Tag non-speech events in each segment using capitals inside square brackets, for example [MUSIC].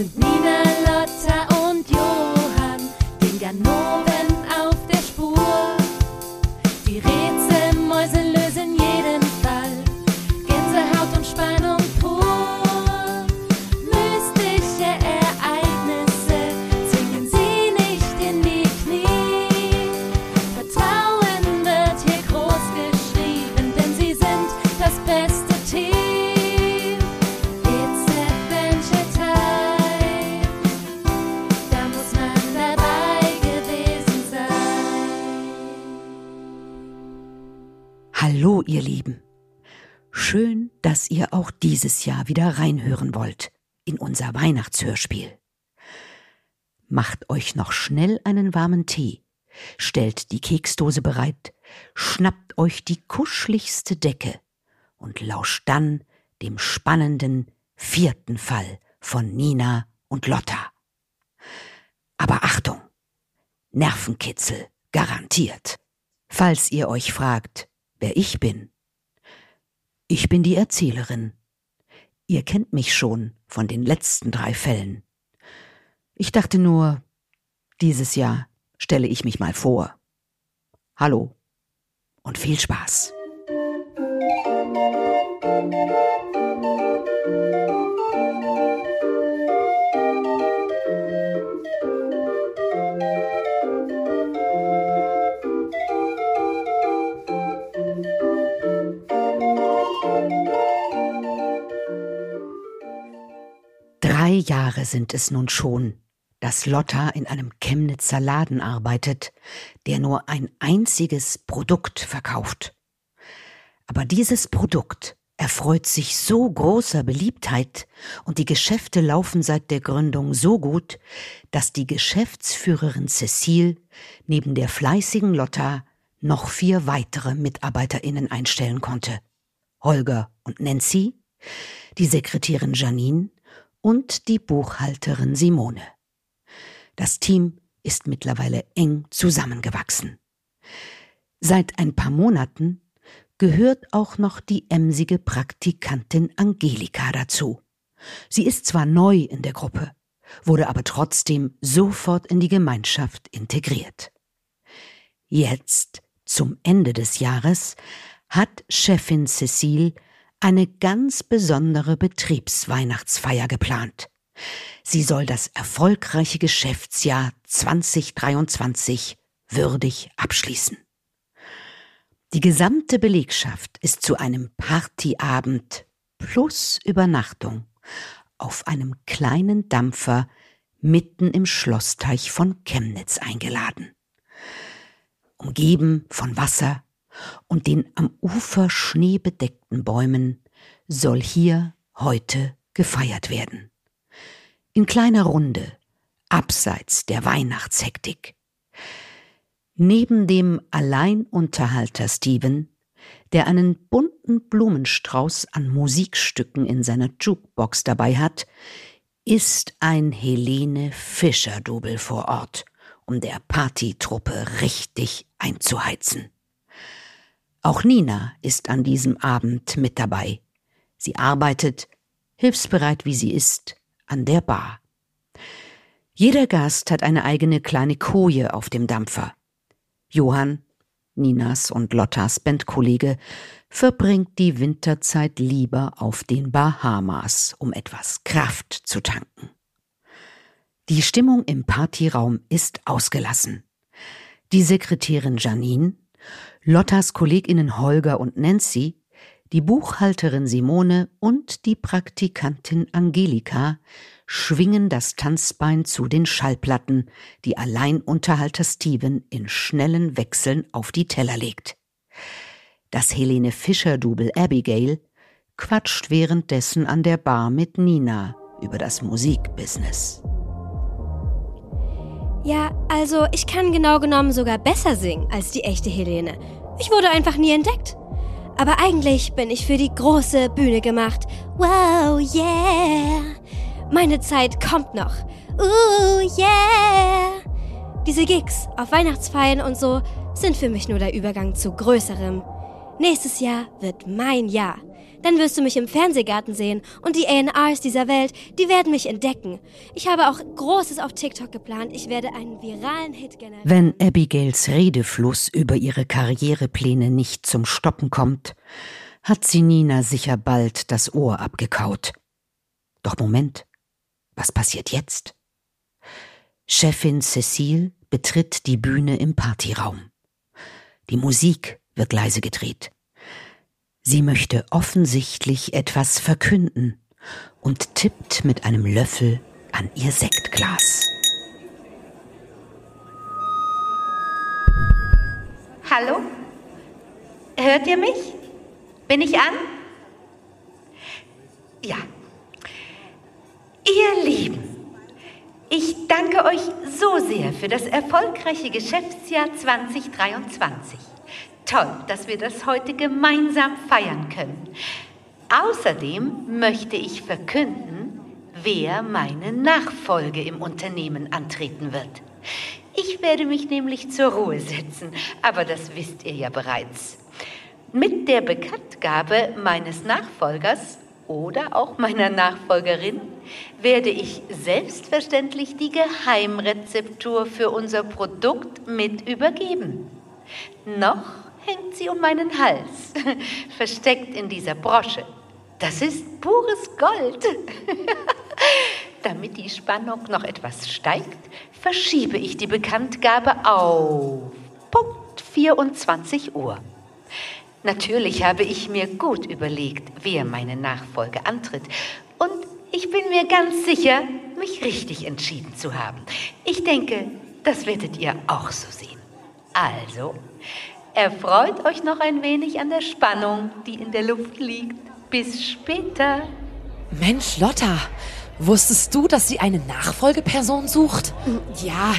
sind Nina, Lotta und Johann, den Ganoven ihr Lieben. Schön, dass ihr auch dieses Jahr wieder reinhören wollt in unser Weihnachtshörspiel. Macht euch noch schnell einen warmen Tee, stellt die Keksdose bereit, schnappt euch die kuscheligste Decke und lauscht dann dem spannenden vierten Fall von Nina und Lotta. Aber Achtung! Nervenkitzel garantiert. Falls ihr euch fragt, wer ich bin. Ich bin die Erzählerin. Ihr kennt mich schon von den letzten drei Fällen. Ich dachte nur, dieses Jahr stelle ich mich mal vor. Hallo und viel Spaß. Drei Jahre sind es nun schon, dass Lotta in einem Chemnitzer Laden arbeitet, der nur ein einziges Produkt verkauft. Aber dieses Produkt erfreut sich so großer Beliebtheit und die Geschäfte laufen seit der Gründung so gut, dass die Geschäftsführerin Cecile neben der fleißigen Lotta noch vier weitere Mitarbeiterinnen einstellen konnte. Holger und Nancy, die Sekretärin Janine und die Buchhalterin Simone. Das Team ist mittlerweile eng zusammengewachsen. Seit ein paar Monaten gehört auch noch die emsige Praktikantin Angelika dazu. Sie ist zwar neu in der Gruppe, wurde aber trotzdem sofort in die Gemeinschaft integriert. Jetzt, zum Ende des Jahres, hat Chefin Cecile eine ganz besondere Betriebsweihnachtsfeier geplant. Sie soll das erfolgreiche Geschäftsjahr 2023 würdig abschließen. Die gesamte Belegschaft ist zu einem Partyabend plus Übernachtung auf einem kleinen Dampfer mitten im Schlossteich von Chemnitz eingeladen. Umgeben von Wasser und den am Ufer schneebedeckten Bäumen soll hier heute gefeiert werden. In kleiner Runde, abseits der Weihnachtshektik. Neben dem Alleinunterhalter Steven, der einen bunten Blumenstrauß an Musikstücken in seiner Jukebox dabei hat, ist ein Helene Fischer-Double vor Ort, um der Partytruppe richtig einzuheizen. Auch Nina ist an diesem Abend mit dabei. Sie arbeitet, hilfsbereit wie sie ist, an der Bar. Jeder Gast hat eine eigene kleine Koje auf dem Dampfer. Johann, Ninas und Lottas Bandkollege, verbringt die Winterzeit lieber auf den Bahamas, um etwas Kraft zu tanken. Die Stimmung im Partyraum ist ausgelassen. Die Sekretärin Janine, Lottas Kolleginnen Holger und Nancy, die Buchhalterin Simone und die Praktikantin Angelika schwingen das Tanzbein zu den Schallplatten, die Alleinunterhalter Steven in schnellen Wechseln auf die Teller legt. Das Helene Fischer-Double Abigail quatscht währenddessen an der Bar mit Nina über das Musikbusiness. Ja, also ich kann genau genommen sogar besser singen als die echte Helene. Ich wurde einfach nie entdeckt. Aber eigentlich bin ich für die große Bühne gemacht. Wow, yeah. Meine Zeit kommt noch. Ooh, yeah. Diese Gigs auf Weihnachtsfeiern und so sind für mich nur der Übergang zu größerem. Nächstes Jahr wird mein Jahr. Dann wirst du mich im Fernsehgarten sehen und die A&Rs dieser Welt, die werden mich entdecken. Ich habe auch Großes auf TikTok geplant. Ich werde einen viralen Hit generieren. Wenn Abigails Redefluss über ihre Karrierepläne nicht zum Stoppen kommt, hat sie Nina sicher bald das Ohr abgekaut. Doch Moment, was passiert jetzt? Chefin Cecile betritt die Bühne im Partyraum. Die Musik wird leise gedreht. Sie möchte offensichtlich etwas verkünden und tippt mit einem Löffel an ihr Sektglas. Hallo? Hört ihr mich? Bin ich an? Ja. Ihr Lieben, ich danke euch so sehr für das erfolgreiche Geschäftsjahr 2023. Toll, dass wir das heute gemeinsam feiern können. Außerdem möchte ich verkünden, wer meine Nachfolge im Unternehmen antreten wird. Ich werde mich nämlich zur Ruhe setzen, aber das wisst ihr ja bereits. Mit der Bekanntgabe meines Nachfolgers oder auch meiner Nachfolgerin werde ich selbstverständlich die Geheimrezeptur für unser Produkt mit übergeben. Noch hängt sie um meinen Hals, [LAUGHS] versteckt in dieser Brosche. Das ist pures Gold. [LAUGHS] Damit die Spannung noch etwas steigt, verschiebe ich die Bekanntgabe auf Punkt 24 Uhr. Natürlich habe ich mir gut überlegt, wer meine Nachfolge antritt. Und ich bin mir ganz sicher, mich richtig entschieden zu haben. Ich denke, das werdet ihr auch so sehen. Also, erfreut euch noch ein wenig an der Spannung, die in der Luft liegt. Bis später. Mensch, Lotta, wusstest du, dass sie eine Nachfolgeperson sucht? Ja,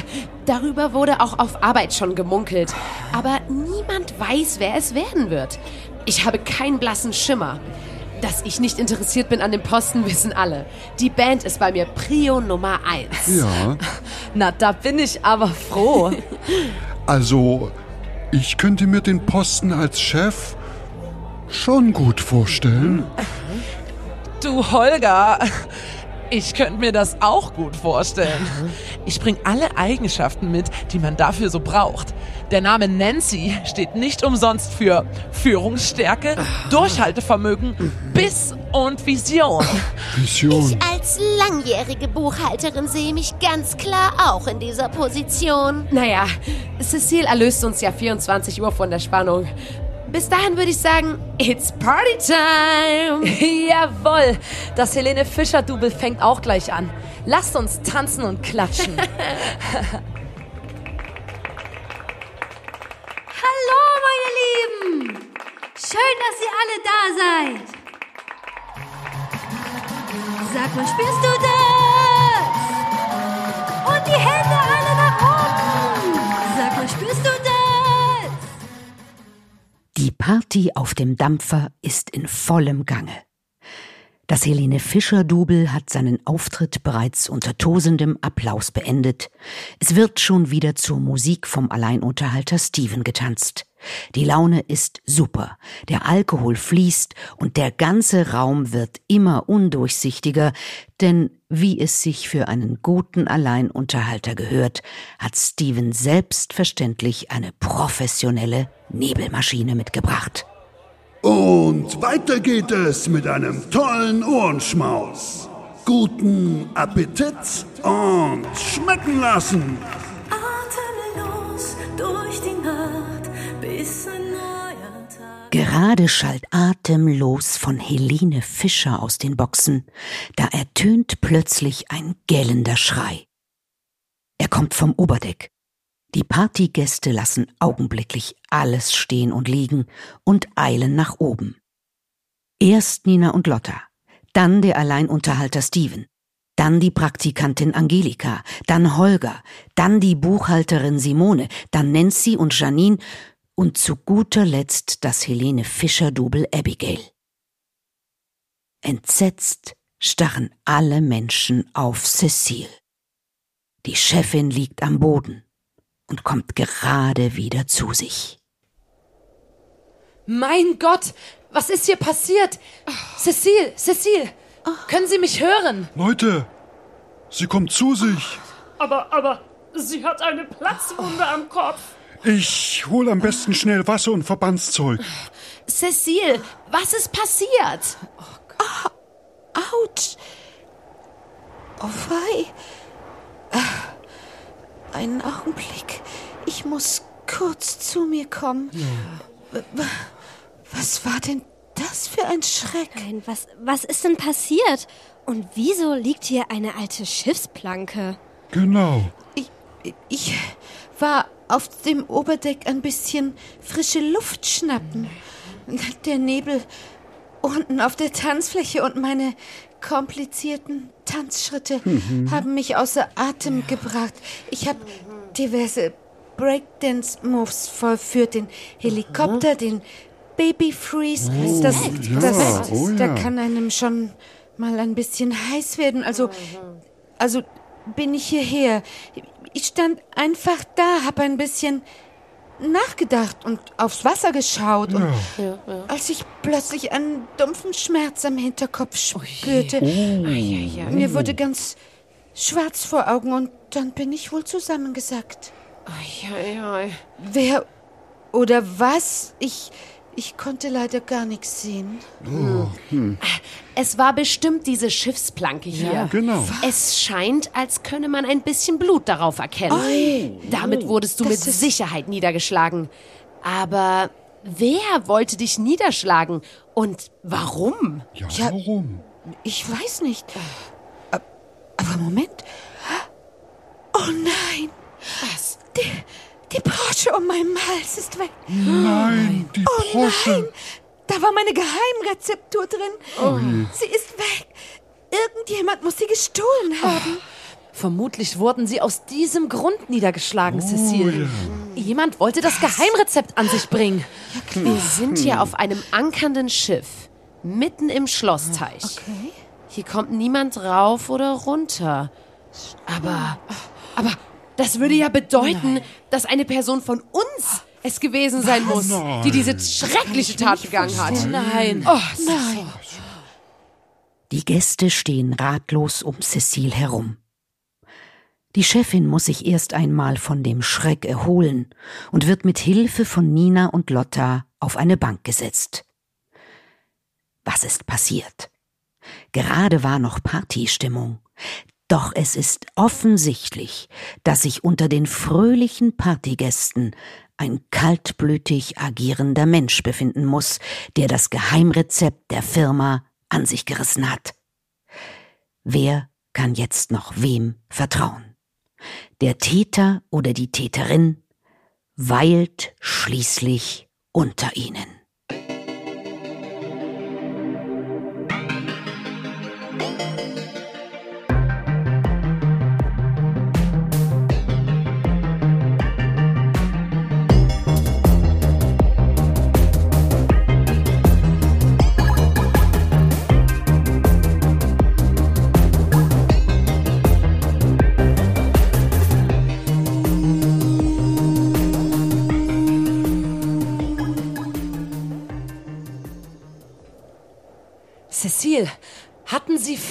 darüber wurde auch auf Arbeit schon gemunkelt. Aber niemand weiß, wer es werden wird. Ich habe keinen blassen Schimmer. Dass ich nicht interessiert bin an dem Posten, [LAUGHS] wissen alle. Die Band ist bei mir Prio Nummer eins. Ja, Na, da bin ich aber froh. also ich könnte mir den Posten als Chef schon gut vorstellen. Du Holger, ich könnte mir das auch gut vorstellen. Ich bringe alle Eigenschaften mit, die man dafür so braucht. Der Name Nancy steht nicht umsonst für Führungsstärke, Durchhaltevermögen, Biss und Vision. [LAUGHS] Vision. Als langjährige Buchhalterin sehe mich ganz klar auch in dieser Position. Naja, Cecile erlöst uns ja 24 Uhr von der Spannung. Bis dahin würde ich sagen, it's Party time. [LAUGHS] Jawohl, das Helene Fischer-Double fängt auch gleich an. Lasst uns tanzen und klatschen. [LAUGHS] Hallo, meine Lieben! Schön, dass ihr alle da seid. Sag mal, spürst du das? Und die Hände alle Die Party auf dem Dampfer ist in vollem Gange. Das Helene Fischer-Double hat seinen Auftritt bereits unter tosendem Applaus beendet. Es wird schon wieder zur Musik vom Alleinunterhalter Steven getanzt. Die Laune ist super, der Alkohol fließt und der ganze Raum wird immer undurchsichtiger, denn wie es sich für einen guten Alleinunterhalter gehört, hat Steven selbstverständlich eine professionelle Nebelmaschine mitgebracht. Und weiter geht es mit einem tollen Ohrenschmaus. Guten Appetit und schmecken lassen. Atemlos durch die Nacht, bis ein neuer Tag. Gerade schallt atemlos von Helene Fischer aus den Boxen. Da ertönt plötzlich ein gellender Schrei. Er kommt vom Oberdeck. Die Partygäste lassen augenblicklich alles stehen und liegen und eilen nach oben. Erst Nina und Lotta, dann der Alleinunterhalter Steven, dann die Praktikantin Angelika, dann Holger, dann die Buchhalterin Simone, dann Nancy und Janine und zu guter Letzt das Helene Fischer-Double Abigail. Entsetzt starren alle Menschen auf Cecile. Die Chefin liegt am Boden und kommt gerade wieder zu sich. Mein Gott, was ist hier passiert? Cecile, Cecile, können Sie mich hören? Leute, sie kommt zu sich. Aber, aber, sie hat eine Platzwunde am Kopf. Ich hol am besten schnell Wasser und Verbandszeug. Cecile, was ist passiert? Autsch! Oh wei! Einen Augenblick. Ich muss kurz zu mir kommen. W- Was war denn das für ein Schreck? Nein, was, was ist denn passiert? Und wieso liegt hier eine alte Schiffsplanke? Genau. Ich, ich war auf dem Oberdeck ein bisschen frische Luft schnappen. Der Nebel unten auf der Tanzfläche und meine komplizierten Tanzschritte haben mich außer Atem gebracht. Ich habe diverse Breakdance-Moves vollführt. Den Helikopter, den Baby Freeze. das, ja, das, oh Da ja. kann einem schon mal ein bisschen heiß werden. Also, also bin ich hierher. Ich stand einfach da, habe ein bisschen nachgedacht und aufs Wasser geschaut. Und als ich plötzlich einen dumpfen Schmerz am Hinterkopf spürte, mir wurde ganz schwarz vor Augen und dann bin ich wohl zusammengesackt. Wer oder was? Ich, ich konnte leider gar nichts sehen. Es war bestimmt diese Schiffsplanke hier. Genau. Es scheint, als könne man ein bisschen Blut darauf erkennen. Damit wurdest du Oh, Das mit Sicherheit niedergeschlagen. Aber wer wollte dich niederschlagen? Und warum? Ja, Ja. warum? Ich weiß nicht. Aber Moment. Oh nein. Was? Die, die Brosche um meinen Hals ist weg. Nein, die Oh Brosche. nein. Da war meine Geheimrezeptur drin. Sie ist weg. Irgendjemand muss sie gestohlen haben. Vermutlich wurden sie aus diesem Grund niedergeschlagen, Oh, Cecile. Jemand wollte das Geheimrezept an sich bringen. Wir sind hier auf einem ankernden Schiff, mitten im Schlossteich. Okay. Hier kommt niemand rauf oder runter. Aber, aber das würde ja bedeuten, dass eine Person von uns es gewesen sein muss, die diese schreckliche Tat begangen hat. Nein. Oh, Nein. Die Gäste stehen ratlos um Cecile herum. Die Chefin muss sich erst einmal von dem Schreck erholen und wird mit Hilfe von Nina und Lotta auf eine Bank gesetzt. Was ist passiert? Gerade war noch Partystimmung. Doch es ist offensichtlich, dass sich unter den fröhlichen Partygästen ein kaltblütig agierender Mensch befinden muss, der das Geheimrezept der Firma an sich gerissen hat. Wer kann jetzt noch wem vertrauen? Der Täter oder die Täterin weilt schließlich unter ihnen.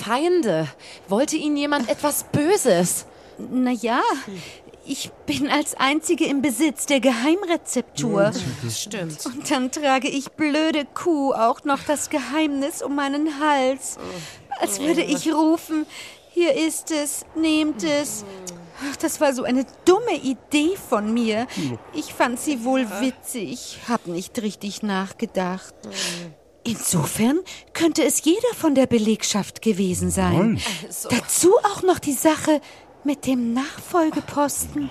Feinde? Wollte Ihnen jemand etwas Böses? Na ja, ich bin als Einzige im Besitz der Geheimrezeptur. Stimmt. Und dann trage ich blöde Kuh auch noch das Geheimnis um meinen Hals. Als würde ich rufen, hier ist es, nehmt es. Ach, das war so eine dumme Idee von mir. Ich fand sie wohl witzig, hab nicht richtig nachgedacht. Insofern könnte es jeder von der Belegschaft gewesen sein. Dazu auch noch die Sache mit dem Nachfolgeposten.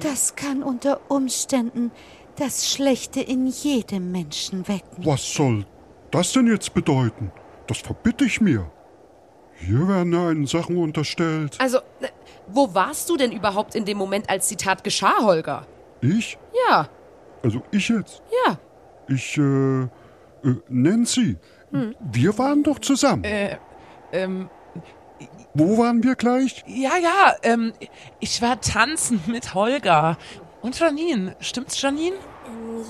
Das kann unter Umständen das Schlechte in jedem Menschen wecken. Was soll das denn jetzt bedeuten? Das verbitte ich mir. Hier werden ja einen Sachen unterstellt. Also, äh, wo warst du denn überhaupt in dem Moment, als die Tat geschah, Holger? Ich? Ja, Also ich jetzt? ja. Ich, äh, äh Nancy. Wir waren doch zusammen. Ähm, Wo waren wir gleich? ja, ja, ähm, ich war tanzen mit Holger. Und Janine. Stimmt's, Janine?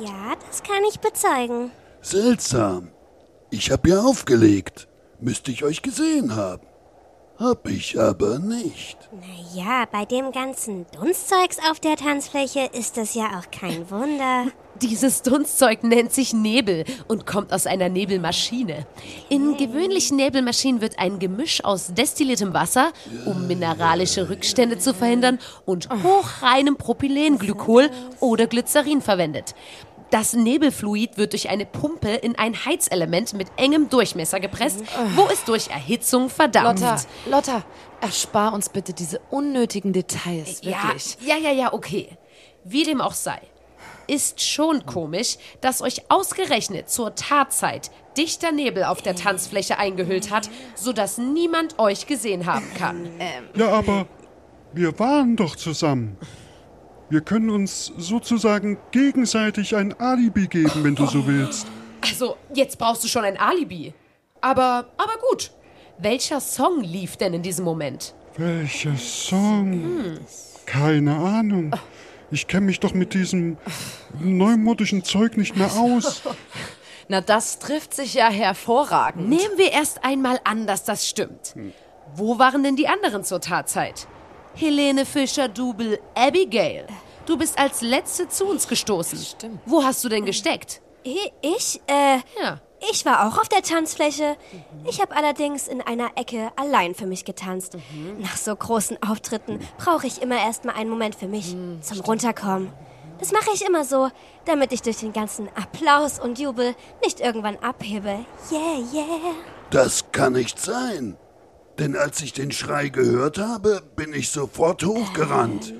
Ja, das kann ich bezeugen. Seltsam. Ich hab ja aufgelegt. Müsste ich euch gesehen haben. Hab ich aber nicht. Ja, bei dem ganzen Dunstzeugs auf der Tanzfläche ist das ja auch kein Wunder. [LAUGHS] Dieses Dunstzeug nennt sich Nebel und kommt aus einer Nebelmaschine. In gewöhnlichen Nebelmaschinen wird ein Gemisch aus destilliertem Wasser, um mineralische Rückstände zu verhindern, und hochreinem Propylenglykol oder Glycerin verwendet. Das Nebelfluid wird durch eine Pumpe in ein Heizelement mit engem Durchmesser gepresst, wo es durch Erhitzung verdampft. Lotta, Lotta, erspar uns bitte diese unnötigen Details, Ja, wirklich. ja, ja, ja, okay. Wie dem auch sei. Ist schon komisch, dass euch ausgerechnet zur Tatzeit dichter Nebel auf der Tanzfläche eingehüllt hat, sodass niemand euch gesehen haben kann. Ja, aber wir waren doch zusammen. Wir können uns sozusagen gegenseitig ein Alibi geben, wenn du so willst. Also, jetzt brauchst du schon ein Alibi. Aber, aber gut. Welcher Song lief denn in diesem Moment? Welcher Song? Keine Ahnung. Ich kenne mich doch mit diesem neumodischen Zeug nicht mehr aus. [LAUGHS] Na, das trifft sich ja hervorragend. Nehmen wir erst einmal an, dass das stimmt. Wo waren denn die anderen zur Tatzeit? Helene Fischer-Dubel, Abigail. Du bist als Letzte zu uns gestoßen. Stimmt. Wo hast du denn gesteckt? Ich, äh, Ja. ich war auch auf der Tanzfläche. Ich habe allerdings in einer Ecke allein für mich getanzt. Nach so großen Auftritten brauche ich immer erstmal einen Moment für mich zum Runterkommen. Das mache ich immer so, damit ich durch den ganzen Applaus und Jubel nicht irgendwann abhebe. Yeah, yeah. Das kann nicht sein. Denn als ich den Schrei gehört habe, bin ich sofort hochgerannt.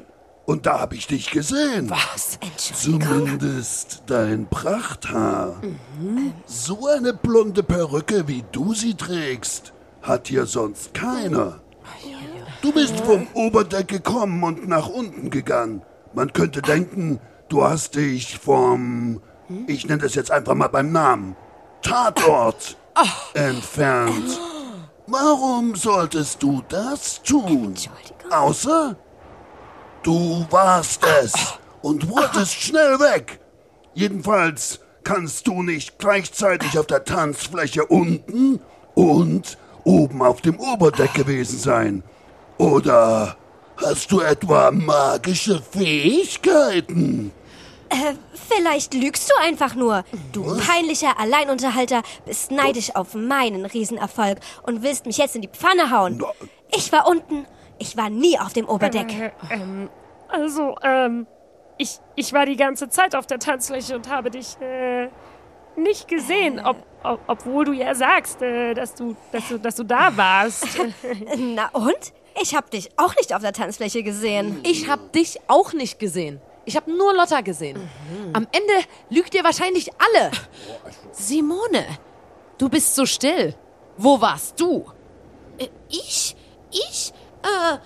Und da habe ich dich gesehen. Was? Zumindest dein Prachthaar. So eine blonde Perücke, wie du sie trägst, hat hier sonst keiner. Du bist vom Oberdeck gekommen und nach unten gegangen. Man könnte denken, du hast dich vom, ich nenne das jetzt einfach mal beim Namen, Tatort entfernt. Warum solltest du das tun? Außer du warst es und wolltest schnell weg. Jedenfalls kannst du nicht gleichzeitig auf der Tanzfläche unten und oben auf dem Oberdeck gewesen sein. Oder hast du etwa magische Fähigkeiten? Äh, vielleicht lügst du einfach nur. Du peinlicher Alleinunterhalter bist neidisch auf meinen Riesenerfolg und willst mich jetzt in die Pfanne hauen. Ich war unten. Ich war nie auf dem Oberdeck. Äh, ähm, also, ähm, ich, ich war die ganze Zeit auf der Tanzfläche und habe dich, äh, nicht gesehen, ob, ob, obwohl du ja sagst, äh, dass du, dass du, dass du da warst. [LAUGHS] Na und? Ich hab dich auch nicht auf der Tanzfläche gesehen. Ich hab dich auch nicht gesehen. Ich hab nur Lotta gesehen. Am Ende lügt ihr wahrscheinlich alle. Simone, du bist so still. Wo warst du? Äh, ich? Ich? Äh,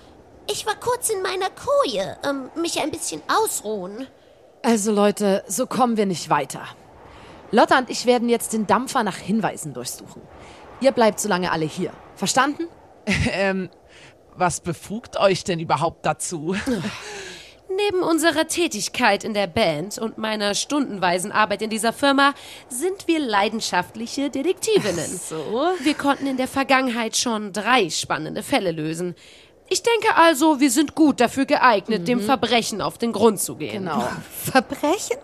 ich war kurz in meiner Koje, ähm, mich ein bisschen ausruhen. Also Leute, so kommen wir nicht weiter. Lotta und ich werden jetzt den Dampfer nach Hinweisen durchsuchen. Ihr bleibt so lange alle hier. Verstanden? [LAUGHS] Ähm, was befugt euch denn überhaupt dazu? [LAUGHS] Neben unserer Tätigkeit in der Band und meiner stundenweisen Arbeit in dieser Firma sind wir leidenschaftliche Detektivinnen. [LAUGHS] So. Wir konnten in der Vergangenheit schon drei spannende Fälle lösen. Ich denke also, wir sind gut dafür geeignet, dem Verbrechen auf den Grund zu gehen. Genau. [LAUGHS] Verbrechen?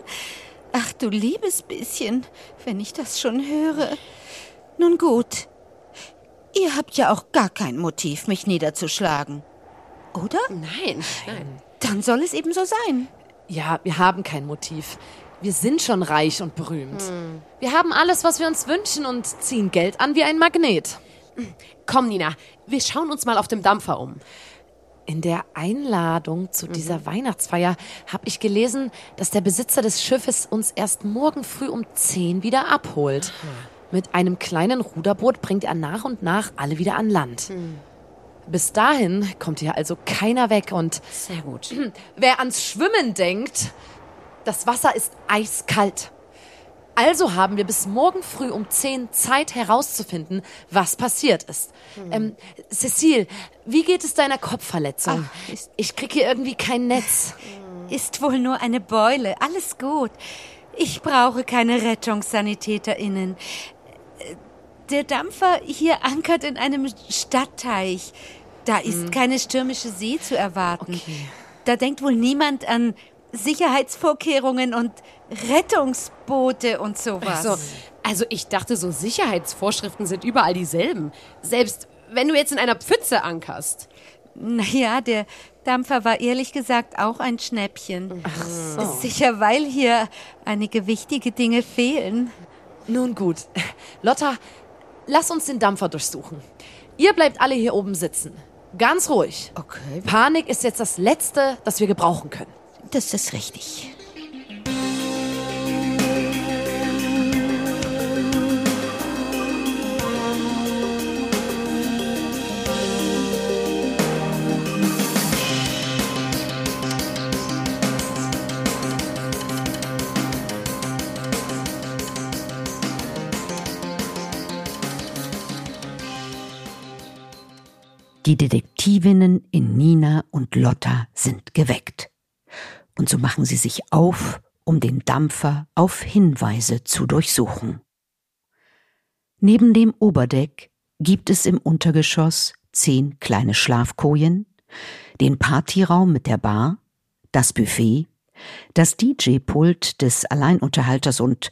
Ach du liebes bisschen, wenn ich das schon höre. Nun gut. Ihr habt ja auch gar kein Motiv, mich niederzuschlagen. Oder? Nein, nein. Dann soll es eben so sein. Ja, wir haben kein Motiv. Wir sind schon reich und berühmt. Wir haben alles, was wir uns wünschen und ziehen Geld an wie ein Magnet. Komm, Nina, wir schauen uns mal auf dem Dampfer um. In der Einladung zu dieser Weihnachtsfeier habe ich gelesen, dass der Besitzer des Schiffes uns erst morgen früh um 10 wieder abholt. Mit einem kleinen Ruderboot bringt er nach und nach alle wieder an Land. Bis dahin kommt hier also keiner weg und Sehr gut. [CLEARS THROAT] wer ans Schwimmen denkt, das Wasser ist eiskalt. Also haben wir bis morgen früh um 10 Zeit herauszufinden, was passiert ist. Ähm, Cecile, wie geht es deiner Kopfverletzung? ich krieg hier irgendwie kein Netz. Ist wohl nur eine Beule. Alles gut. Ich brauche keine RettungssanitäterInnen. Der Dampfer hier ankert in einem Stadtteich. Da ist keine stürmische See zu erwarten. Da denkt wohl niemand an Sicherheitsvorkehrungen und Rettungsboote und sowas. Also, also ich dachte, so Sicherheitsvorschriften sind überall dieselben. Selbst wenn du jetzt in einer Pfütze ankerst. Naja, der Dampfer war ehrlich gesagt auch ein Schnäppchen. Sicher, weil hier einige wichtige Dinge fehlen. Nun gut. Lotta, lass uns den Dampfer durchsuchen. Ihr bleibt alle hier oben sitzen. Ganz ruhig. Okay, Panik ist jetzt das Letzte, das wir gebrauchen können. das ist richtig. Die Detektivinnen in Nina und Lotta sind geweckt. Und so machen sie sich auf, um den Dampfer auf Hinweise zu durchsuchen. Neben dem Oberdeck gibt es im Untergeschoss zehn kleine Schlafkojen, den Partyraum mit der Bar, das Buffet, das DJ-Pult des Alleinunterhalters und,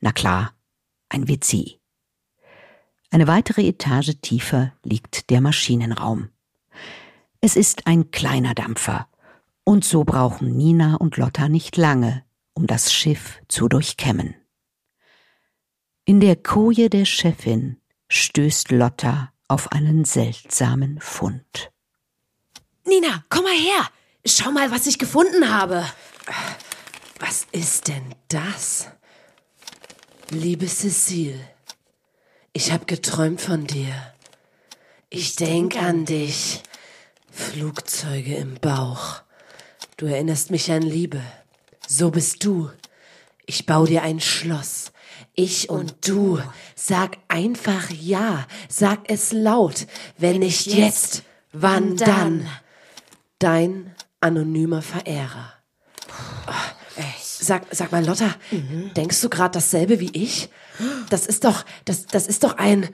na klar, ein WC. Eine weitere Etage tiefer liegt der Maschinenraum. Es ist ein kleiner Dampfer, und so brauchen Nina und Lotta nicht lange, um das Schiff zu durchkämmen. In der Koje der Chefin stößt Lotta auf einen seltsamen Fund. Nina, komm mal her. Schau mal, was ich gefunden habe. Was ist denn das? Liebe Cecile, ich habe geträumt von dir. Ich denk an dich. Flugzeuge im Bauch. Du erinnerst mich an Liebe. So bist du. Ich bau dir ein Schloss. Ich und du. Sag einfach ja. Sag es laut. Wenn nicht jetzt, wann dann? Dein anonymer Verehrer. Sag, sag mal, Lotta, denkst du gerade dasselbe wie ich? Das ist doch, das, das ist doch ein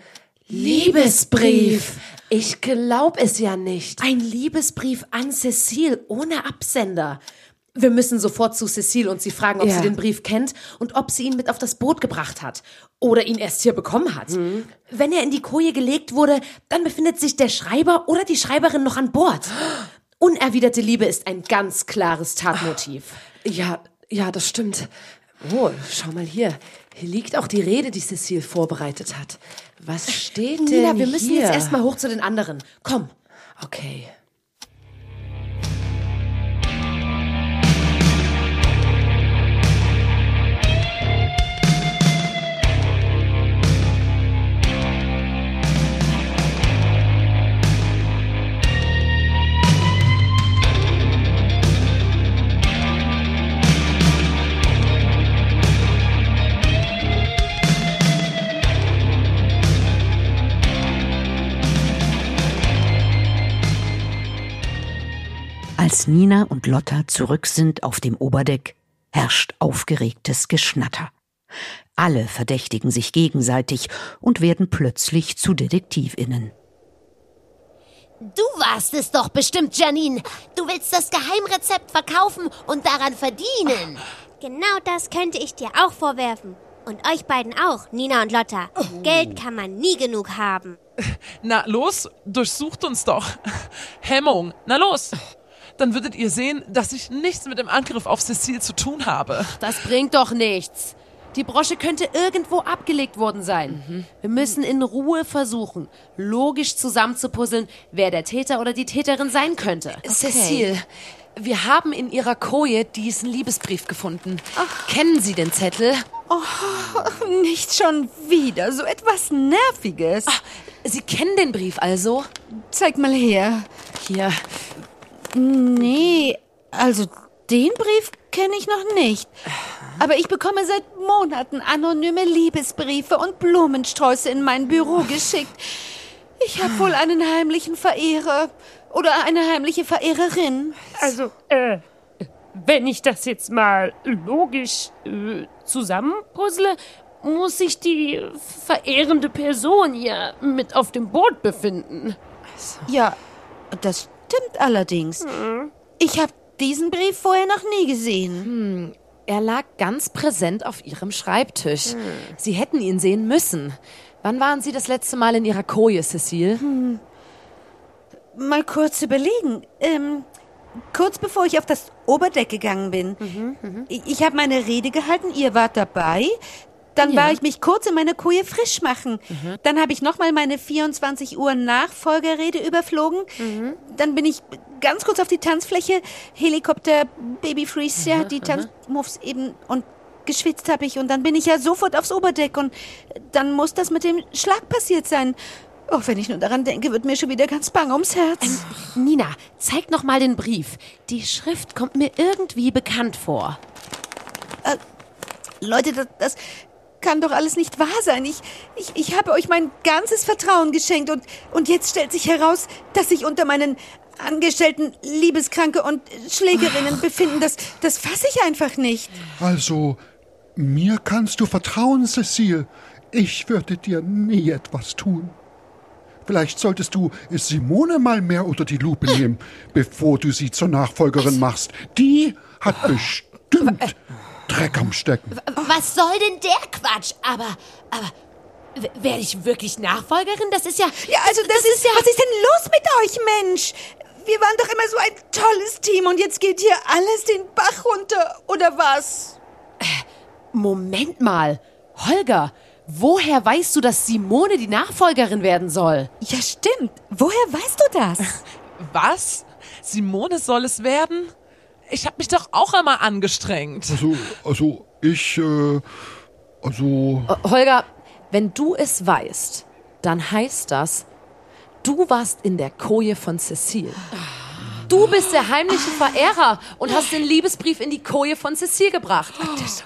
Liebesbrief. Ich glaub es ja nicht. Ein Liebesbrief an Cecile ohne Absender. Wir müssen sofort zu Cecile und sie fragen, ob Ja. sie den Brief kennt und ob sie ihn mit auf das Boot gebracht hat. Oder ihn erst hier bekommen hat. Wenn er in die Koje gelegt wurde, dann befindet sich der Schreiber oder die Schreiberin noch an Bord. Unerwiderte Liebe ist ein ganz klares Tatmotiv. Ja, ja, das stimmt. Oh, schau mal hier. Hier liegt auch die Rede, die Cecile vorbereitet hat. Was steht denn Nina, wir müssen hier? jetzt erstmal hoch zu den anderen. Komm. Okay. Als Nina und Lotta zurück sind auf dem Oberdeck, herrscht aufgeregtes Geschnatter. Alle verdächtigen sich gegenseitig und werden plötzlich zu Detektivinnen. Du warst es doch bestimmt, Janine. Du willst das Geheimrezept verkaufen und daran verdienen. Genau das könnte ich dir auch vorwerfen. Und euch beiden auch, Nina und Lotta. Geld kann man nie genug haben. Na los, durchsucht uns doch. Hemmung, na los. Dann würdet ihr sehen, dass ich nichts mit dem Angriff auf Cecile zu tun habe. Das bringt doch nichts. Die Brosche könnte irgendwo abgelegt worden sein. Wir müssen in Ruhe versuchen, logisch zusammenzupuzzeln, wer der Täter oder die Täterin sein könnte. Cecile, wir haben in ihrer Koje diesen Liebesbrief gefunden. Kennen Sie den Zettel? Nicht schon wieder, so etwas Nerviges. Sie kennen den Brief also? Zeig mal her. Hier. Nee, also den Brief kenne ich noch nicht. Aber ich bekomme seit Monaten anonyme Liebesbriefe und Blumensträuße in mein Büro geschickt. Ich habe wohl einen heimlichen Verehrer oder eine heimliche Verehrerin. Also, äh, wenn ich das jetzt mal logisch äh, zusammenpuzzle, muss sich die verehrende Person ja mit auf dem Boot befinden. Ja, das stimmt allerdings. Ich habe diesen Brief vorher noch nie gesehen. Er lag ganz präsent auf ihrem Schreibtisch. Sie hätten ihn sehen müssen. Wann waren Sie das letzte Mal in Ihrer Koje, Cecile? Mal kurz überlegen. Ähm, kurz bevor ich auf das Oberdeck gegangen bin. Ich, ich habe meine Rede gehalten, ihr wart dabei. Dann war ich mich kurz in meiner Koje frisch machen. Dann habe ich nochmal meine 24 Uhr Nachfolgerrede überflogen. Dann bin ich ganz kurz auf die Tanzfläche. Helikopter, Baby Freeze, ja, die Tanzmoves eben. Und geschwitzt habe ich. Und dann bin ich ja sofort aufs Oberdeck. Und dann muss das mit dem Schlag passiert sein. Oh, wenn ich nur daran denke, wird mir schon wieder ganz bang ums Herz. Nina, zeig noch mal den Brief. Die Schrift kommt mir irgendwie bekannt vor. Leute, das, das kann doch alles nicht wahr sein. Ich, ich, ich habe euch mein ganzes Vertrauen geschenkt und, und jetzt stellt sich heraus, dass sich unter meinen Angestellten Liebeskranke und Schlägerinnen befinden. Das, das fasse ich einfach nicht. Also, mir kannst du vertrauen, Cecile. Ich würde dir nie etwas tun. Vielleicht solltest du Simone mal mehr unter die Lupe nehmen, bevor du sie zur Nachfolgerin machst. Die hat bestimmt Dreck am Stecken. Was soll denn der Quatsch? Aber, aber, werde ich wirklich Nachfolgerin? Das ist ja. Ja, also das, ist ja. Was ist denn los mit euch, Mensch? Wir waren doch immer so ein tolles Team und jetzt geht hier alles den Bach runter, oder was? Moment mal. Holger, woher weißt du, dass Simone die Nachfolgerin werden soll? Ja, stimmt. Woher weißt du das? Was? Simone soll es werden? Ich habe mich doch auch einmal angestrengt. Also, also, ich, äh, also, Äh, Holger, wenn du es weißt, dann heißt das, du warst in der Koje von Cecile. Du bist der heimliche Verehrer und hast den Liebesbrief in die Koje von Cecile gebracht.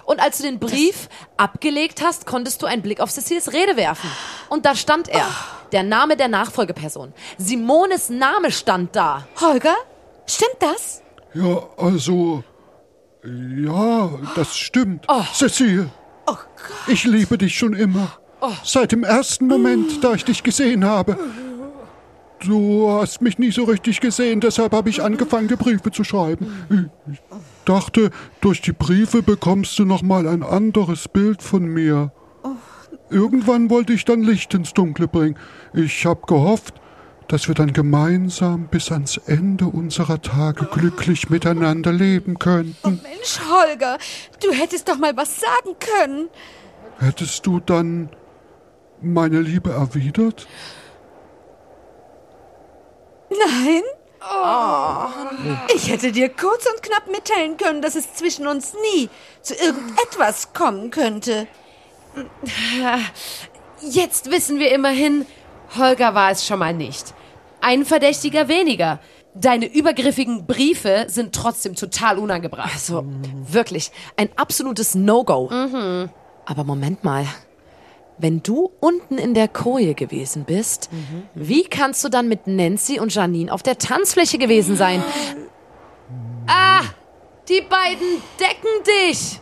Und als du den Brief abgelegt hast, konntest du einen Blick auf Ceciles Rede werfen. Und da stand er, der Name der Nachfolgeperson. Simones Name stand da. Holger, stimmt das? Ja, also, ja, das stimmt. Cecile, ich liebe dich schon immer. Seit dem ersten Moment, da ich dich gesehen habe. Du hast mich nie so richtig gesehen, deshalb habe ich angefangen, dir Briefe zu schreiben. Ich dachte, durch die Briefe bekommst du noch mal ein anderes Bild von mir. Irgendwann wollte ich dann Licht ins Dunkle bringen. Ich habe gehofft, dass wir dann gemeinsam bis ans Ende unserer Tage glücklich miteinander leben könnten. Mensch, Holger, du hättest doch mal was sagen können. Hättest du dann meine Liebe erwidert? Nein? Ich hätte dir kurz und knapp mitteilen können, dass es zwischen uns nie zu irgendetwas kommen könnte. Jetzt wissen wir immerhin, Holger war es schon mal nicht. Ein Verdächtiger weniger. Deine übergriffigen Briefe sind trotzdem total unangebracht. Also, wirklich, ein absolutes No-Go. Aber Moment mal. Wenn du unten in der Koje gewesen bist, wie kannst du dann mit Nancy und Janine auf der Tanzfläche gewesen sein? Ah, die beiden decken dich.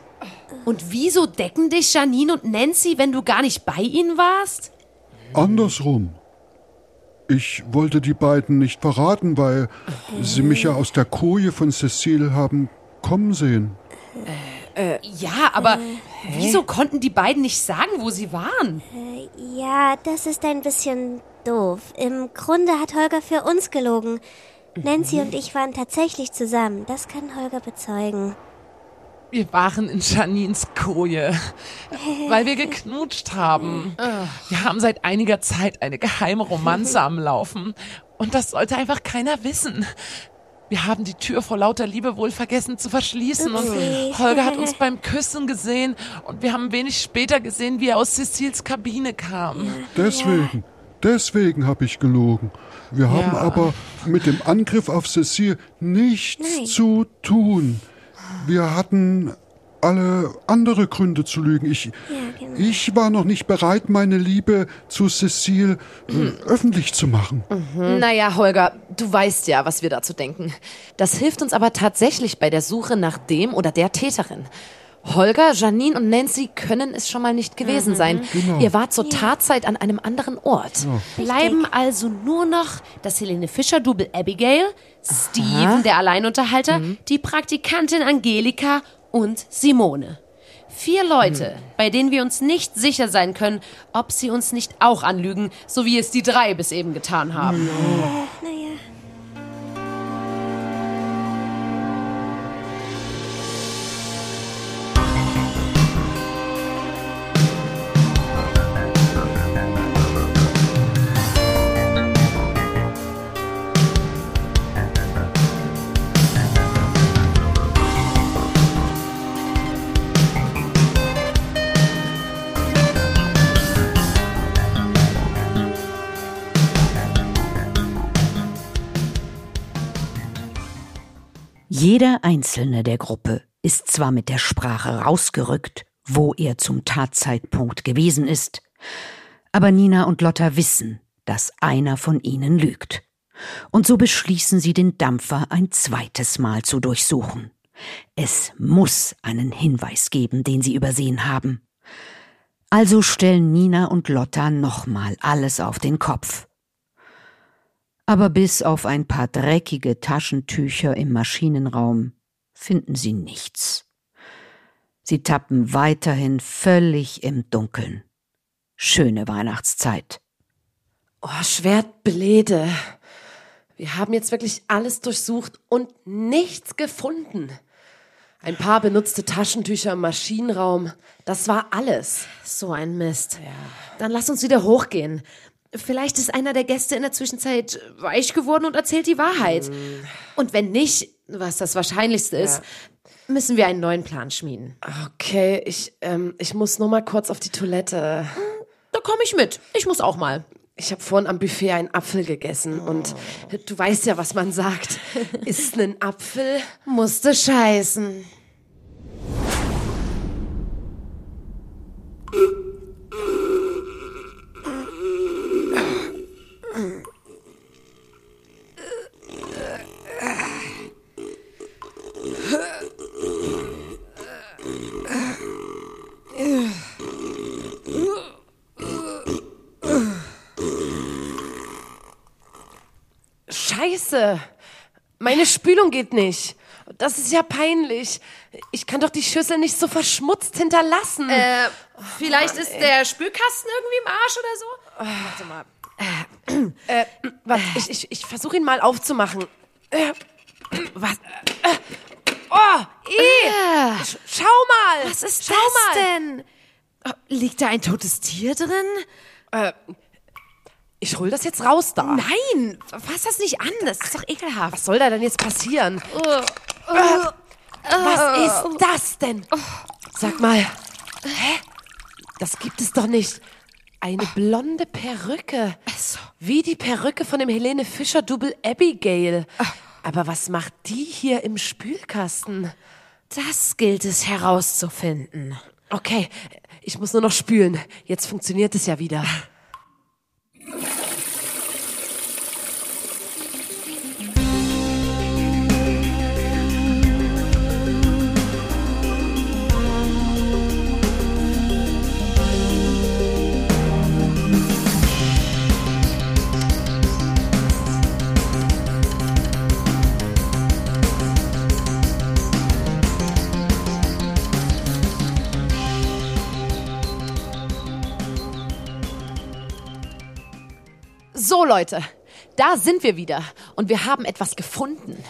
Und wieso decken dich Janine und Nancy, wenn du gar nicht bei ihnen warst? Andersrum. Ich wollte die beiden nicht verraten, weil sie mich ja aus der Koje von Cecile haben kommen sehen. Ja, aber wieso konnten die beiden nicht sagen, wo sie waren? Ja, das ist ein bisschen doof. Im Grunde hat Holger für uns gelogen. Nancy und ich waren tatsächlich zusammen. Das kann Holger bezeugen. Wir waren in Janines Koje, weil wir geknutscht haben. Wir haben seit einiger Zeit eine geheime Romanze am Laufen. Und das sollte einfach keiner wissen. Wir haben die Tür vor lauter Liebe wohl vergessen zu verschließen und. Holger hat uns beim Küssen gesehen und wir haben wenig später gesehen, wie er aus Cecils Kabine kam. Deswegen, deswegen habe ich gelogen. Wir haben aber mit dem Angriff auf Cecile nichts Nein. zu tun. Wir hatten alle andere Gründe zu lügen. Ich, genau. ich war noch nicht bereit, meine Liebe zu Cecile äh, öffentlich zu machen. Naja, Holger, du weißt ja, was wir dazu denken. Das hilft uns aber tatsächlich bei der Suche nach dem oder der Täterin. Holger, Janine und Nancy können es schon mal nicht gewesen sein. Genau. Ihr wart zur Tatzeit an einem anderen Ort. Bleiben also nur noch das Helene Fischer-Double Abigail, Steven, der Alleinunterhalter, die Praktikantin Angelika und Simone. Vier Leute, bei denen wir uns nicht sicher sein können, ob sie uns nicht auch anlügen, so wie es die drei bis eben getan haben. Naja. Jeder einzelne der Gruppe ist zwar mit der Sprache rausgerückt, wo er zum Tatzeitpunkt gewesen ist, aber Nina und Lotta wissen, dass einer von ihnen lügt. Und so beschließen sie, den Dampfer ein zweites Mal zu durchsuchen. Es muss einen Hinweis geben, den sie übersehen haben. Also stellen Nina und Lotta nochmal alles auf den Kopf. Aber bis auf ein paar dreckige Taschentücher im Maschinenraum finden sie nichts. Sie tappen weiterhin völlig im Dunkeln. Schöne Weihnachtszeit. Oh, Schwertblede. Wir haben jetzt wirklich alles durchsucht und nichts gefunden. Ein paar benutzte Taschentücher im Maschinenraum. Das war alles. So ein Mist. Dann lass uns wieder hochgehen. Vielleicht ist einer der Gäste in der Zwischenzeit weich geworden und erzählt die Wahrheit. Und wenn nicht, was das Wahrscheinlichste ist, müssen wir einen neuen Plan schmieden. Okay, ich, ähm, ich muss nur mal kurz auf die Toilette. Da komme ich mit. Ich muss auch mal. Ich habe vorhin am Buffet einen Apfel gegessen und du weißt ja, was man sagt. [LAUGHS] Ist ein Apfel? Musste scheißen. Scheiße. Meine Spülung geht nicht. Das ist ja peinlich. Ich kann doch die Schüssel nicht so verschmutzt hinterlassen. Äh, vielleicht ist der Spülkasten irgendwie im Arsch oder so? Warte mal. Äh, warte, ich, ich, ich versuche ihn mal aufzumachen. Äh, was? Äh, oh, eh. Sch Schau mal. Was ist Schau das mal. denn? Oh, Liegt da ein totes Tier drin? Äh, ich hol das jetzt raus da. Nein, fass das nicht an, das ist doch ekelhaft. Was soll da denn jetzt passieren? Äh, was ist das denn? Sag mal. Hä? Das gibt es doch nicht. Eine blonde Perücke. Wie die Perücke von dem Helene Fischer Double Abigail. Aber was macht die hier im Spülkasten? Das gilt es herauszufinden. Okay, ich muss nur noch spülen. Jetzt funktioniert es ja wieder. So, Leute, da sind wir wieder und wir haben etwas gefunden.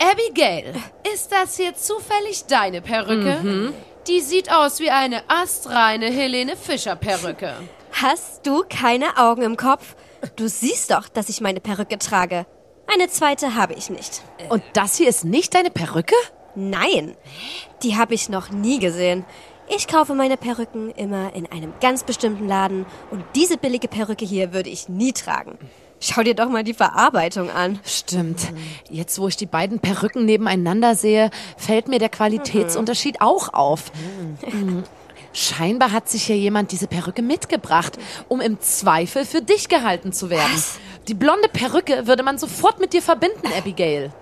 Abigail, ist das hier zufällig deine Perücke? Die sieht aus wie eine astreine Helene Fischer Perücke. Hast du keine Augen im Kopf? Du siehst doch, dass ich meine Perücke trage. Eine zweite habe ich nicht. Und das hier ist nicht deine Perücke? Nein, die habe ich noch nie gesehen. Ich kaufe meine Perücken immer in einem ganz bestimmten Laden und diese billige Perücke hier würde ich nie tragen. Schau dir doch mal die Verarbeitung an. Stimmt. Jetzt, wo ich die beiden Perücken nebeneinander sehe, fällt mir der Qualitätsunterschied auch auf. Mhm. Scheinbar hat sich hier jemand diese Perücke mitgebracht, um im Zweifel für dich gehalten zu werden. Die blonde Perücke würde man sofort mit dir verbinden, Abigail.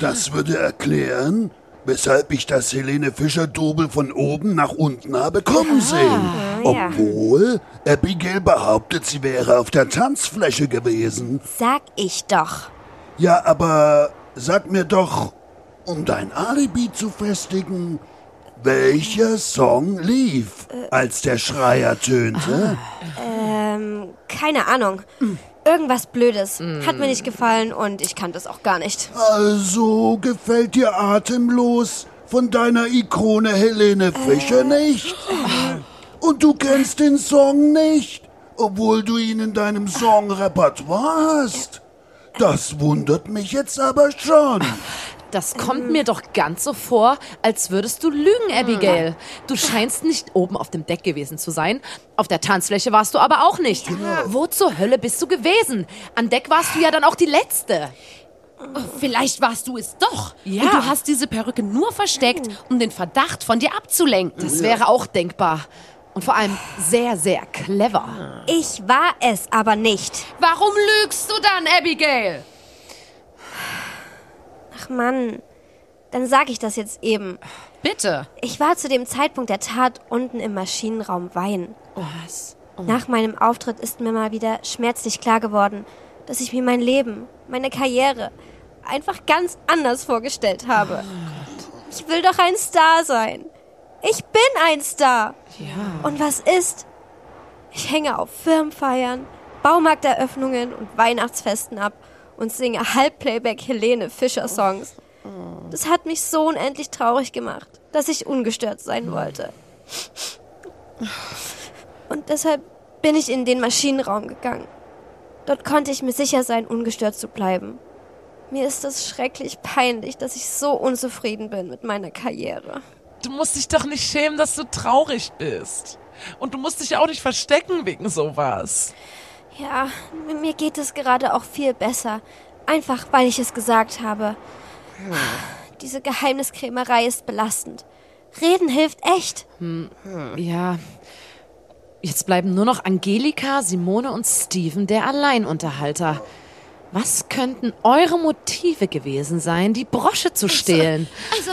Das würde erklären, weshalb ich das Helene Fischer-Double von oben nach unten habe kommen sehen. ja. Obwohl Abigail behauptet, sie wäre auf der Tanzfläche gewesen. Sag ich doch. Ja, aber sag mir doch, um dein Alibi zu festigen, welcher Song lief, als der Schreier tönte? Ähm, keine Ahnung. Irgendwas Blödes. Hat mir nicht gefallen und ich kannte es auch gar nicht. Also gefällt dir atemlos von deiner Ikone Helene Fischer nicht? Und du kennst den Song nicht, obwohl du ihn in deinem Songrepertoire hast? Das wundert mich jetzt aber schon. [LAUGHS] Das kommt mir doch ganz so vor, als würdest du lügen, Abigail. Du scheinst nicht oben auf dem Deck gewesen zu sein. Auf der Tanzfläche warst du aber auch nicht. Wo zur Hölle bist du gewesen? An Deck warst du ja dann auch die Letzte. Vielleicht warst du es doch. Ja. Und du hast diese Perücke nur versteckt, um den Verdacht von dir abzulenken. Das wäre auch denkbar. Und vor allem sehr, sehr clever. Ich war es aber nicht. Warum lügst du dann, Abigail? Ach Mann. Dann sag ich das jetzt eben. Bitte. Ich war zu dem Zeitpunkt der Tat unten im Maschinenraum Wein. Was? Nach meinem Auftritt ist mir mal wieder schmerzlich klar geworden, dass ich mir mein Leben, meine Karriere einfach ganz anders vorgestellt habe. Ich will doch ein Star sein. Ich bin ein Star. Ja. Und was ist? Ich hänge auf Firmenfeiern, Baumarkteröffnungen und Weihnachtsfesten ab und singe Halbplayback Helene Fischer Songs. Das hat mich so unendlich traurig gemacht, dass ich ungestört sein wollte. Und deshalb bin ich in den Maschinenraum gegangen. Dort konnte ich mir sicher sein, ungestört zu bleiben. Mir ist es schrecklich peinlich, dass ich so unzufrieden bin mit meiner Karriere. Du musst dich doch nicht schämen, dass du traurig bist. Und du musst dich auch nicht verstecken wegen sowas. Ja, mir geht es gerade auch viel besser. Einfach weil ich es gesagt habe. Diese Geheimniskrämerei ist belastend. Reden hilft echt. Ja. Jetzt bleiben nur noch Angelika, Simone und Steven, der Alleinunterhalter. Was könnten eure Motive gewesen sein, die Brosche zu stehlen? Also,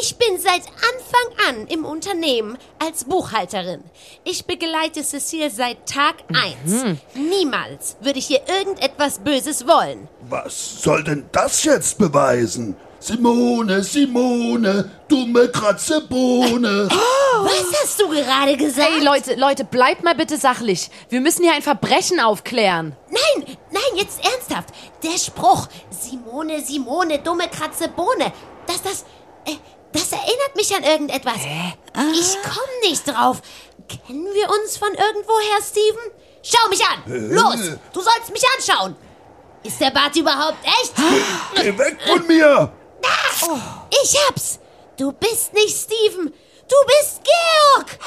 ich bin seit Anfang an im Unternehmen als Buchhalterin. Ich begleite Cecile seit Tag eins. Niemals würde ich ihr irgendetwas Böses wollen. Was soll denn das jetzt beweisen? Simone, Simone, dumme Kratzebohne. [LAUGHS] Was hast du gerade gesagt? Hey Leute, Leute, bleibt mal bitte sachlich. Wir müssen hier ein Verbrechen aufklären. Nein, nein, jetzt ernsthaft. Der Spruch, Simone, Simone, dumme Kratzebohne, das, das, äh, das erinnert mich an irgendetwas. Ich komm nicht drauf. Kennen wir uns von irgendwoher, Steven? Schau mich an. Los, du sollst mich anschauen. Ist der Bart überhaupt echt? Geh weg von mir! Ich hab's. Du bist nicht Steven. Du bist Georg.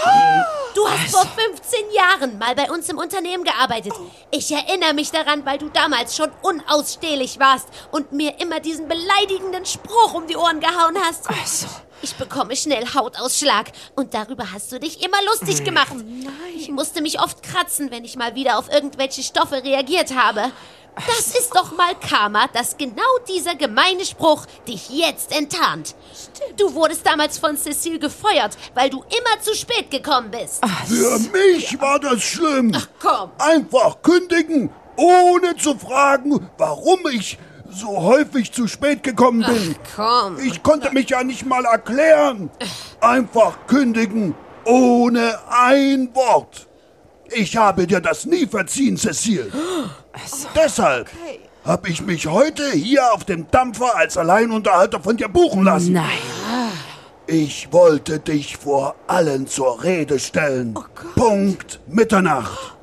Du hast vor 15 Jahren mal bei uns im Unternehmen gearbeitet. Ich erinnere mich daran, weil du damals schon unausstehlich warst und mir immer diesen beleidigenden Spruch um die Ohren gehauen hast. Ich bekomme schnell Hautausschlag und darüber hast du dich immer lustig gemacht. Ich musste mich oft kratzen, wenn ich mal wieder auf irgendwelche Stoffe reagiert habe. Das ist doch mal Karma, dass genau dieser gemeine Spruch dich jetzt enttarnt. Du wurdest damals von Cecile gefeuert, weil du immer zu spät gekommen bist. Für mich war das schlimm. Komm. Einfach kündigen, ohne zu fragen, warum ich so häufig zu spät gekommen bin. komm. Ich konnte mich ja nicht mal erklären. Einfach kündigen, ohne ein Wort. Ich habe dir das nie verziehen, Cecile. Deshalb habe ich mich heute hier auf dem Dampfer als Alleinunterhalter von dir buchen lassen. Nein. Ich wollte dich vor allen zur Rede stellen. Punkt Mitternacht.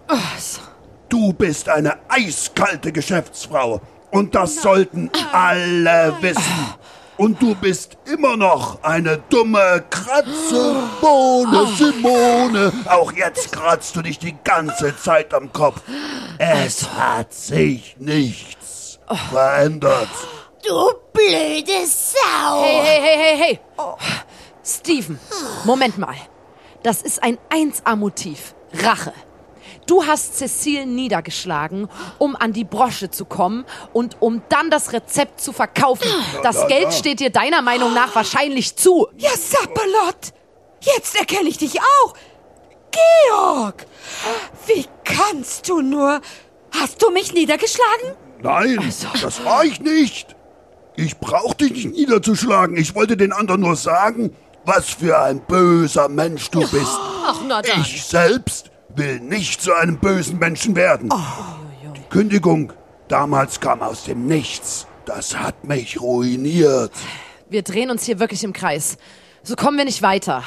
Du bist eine eiskalte Geschäftsfrau. Und das sollten alle wissen. Und du bist immer noch eine dumme Kratzebohne, Simone. Auch jetzt kratzt du dich die ganze Zeit am Kopf. Es hat sich nichts verändert. Du blöde Sau! Hey, hey, hey, hey, hey. Steven, Moment mal. Das ist ein 1A-Motiv. Rache. Du hast Cecile niedergeschlagen, um an die Brosche zu kommen und um dann das Rezept zu verkaufen. Das Geld steht dir deiner Meinung nach wahrscheinlich zu. Ja, Sapperlot! Jetzt erkenne ich dich auch! Georg! Wie kannst du nur? Hast du mich niedergeschlagen? Nein, das war ich nicht. Ich brauchte dich nicht niederzuschlagen. Ich wollte den anderen nur sagen, was für ein böser Mensch du bist. Ach, na dann. Ich selbst will nicht zu einem bösen Menschen werden. Die Kündigung damals kam aus dem Nichts. Das hat mich ruiniert. Wir drehen uns hier wirklich im Kreis. So kommen wir nicht weiter.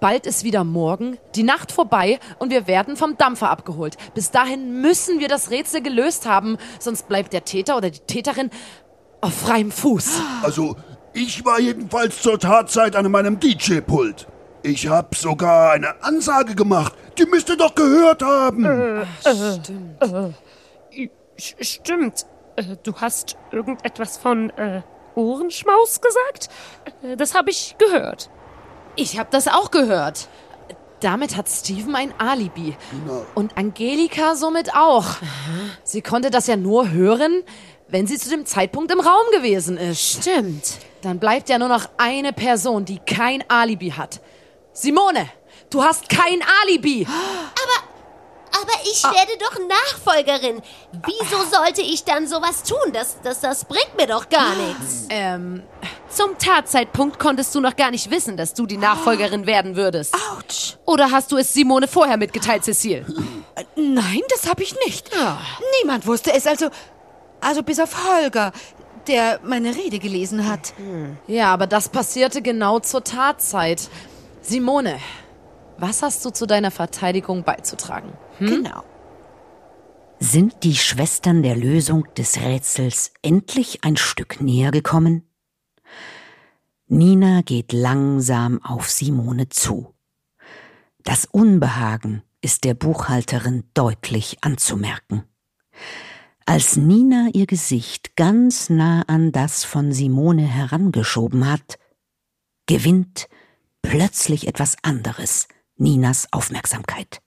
Bald ist wieder morgen, die Nacht vorbei und wir werden vom Dampfer abgeholt. Bis dahin müssen wir das Rätsel gelöst haben, sonst bleibt der Täter oder die Täterin auf freiem Fuß. Also, ich war jedenfalls zur Tatzeit an meinem DJ-Pult. Ich hab sogar eine Ansage gemacht. Die müsst ihr doch gehört haben. Sch- Stimmt. Äh, Du hast irgendetwas von äh, Ohrenschmaus gesagt? Äh, Das habe ich gehört. Ich habe das auch gehört. Damit hat Steven ein Alibi. Und Angelika somit auch. Sie konnte das ja nur hören, wenn sie zu dem Zeitpunkt im Raum gewesen ist. Stimmt. Dann bleibt ja nur noch eine Person, die kein Alibi hat. Simone, du hast kein Alibi. Aber ich werde doch Nachfolgerin. Wieso sollte ich dann sowas tun? Das, das, das bringt mir doch gar nichts. Ähm, Zum Tatzeitpunkt konntest du noch gar nicht wissen, dass du die Nachfolgerin werden würdest. Autsch. Oder hast du es Simone vorher mitgeteilt, Cecile? Nein, das habe ich nicht. Niemand wusste es, also, also bis auf Holger, der meine Rede gelesen hat. ja, aber das passierte genau zur Tatzeit. Simone, was hast du zu deiner Verteidigung beizutragen? Genau. Sind die Schwestern der Lösung des Rätsels endlich ein Stück näher gekommen? Nina geht langsam auf Simone zu. Das Unbehagen ist der Buchhalterin deutlich anzumerken. Als Nina ihr Gesicht ganz nah an das von Simone herangeschoben hat, gewinnt plötzlich etwas anderes Ninas Aufmerksamkeit.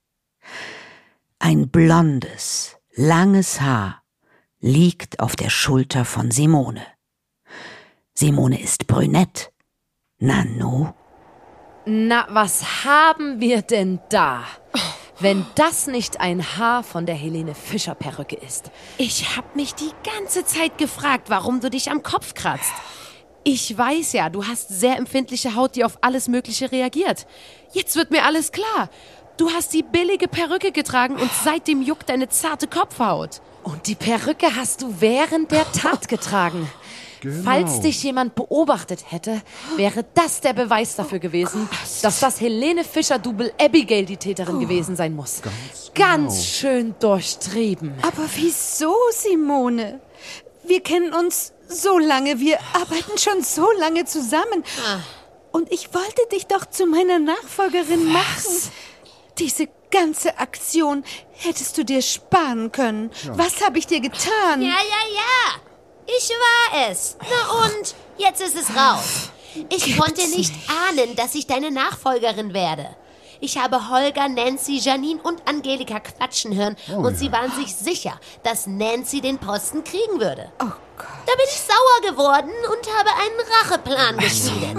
Ein blondes, langes Haar liegt auf der Schulter von Simone. Simone ist brünett. Nanu, Na, was haben wir denn da? Wenn das nicht ein Haar von der Helene Fischer Perücke ist. Ich hab mich die ganze Zeit gefragt, warum du dich am Kopf kratzt. Ich weiß ja, du hast sehr empfindliche Haut, die auf alles Mögliche reagiert. Jetzt wird mir alles klar. Du hast die billige Perücke getragen und seitdem juckt deine zarte Kopfhaut. Und die Perücke hast du während der Tat [LAUGHS] getragen. Falls dich jemand beobachtet hätte, wäre das der Beweis dafür gewesen, dass das Helene Fischer Double Abigail die Täterin gewesen sein muss. Ganz, schön durchtrieben. Aber wieso, Simone? Wir kennen uns so lange, wir arbeiten schon so lange zusammen. Und ich wollte dich doch zu meiner Nachfolgerin machen. Diese ganze Aktion hättest du dir sparen können. Was habe ich dir getan? Ja, ja, ja. Ich war es. Na und? Jetzt ist es raus. Ich konnte nicht ahnen, dass ich deine Nachfolgerin werde. Ich habe Holger, Nancy, Janine und Angelika quatschen hören und sie waren sich sicher, dass Nancy den Posten kriegen würde. Oh. Da bin ich sauer geworden und habe einen Racheplan geschmiedet.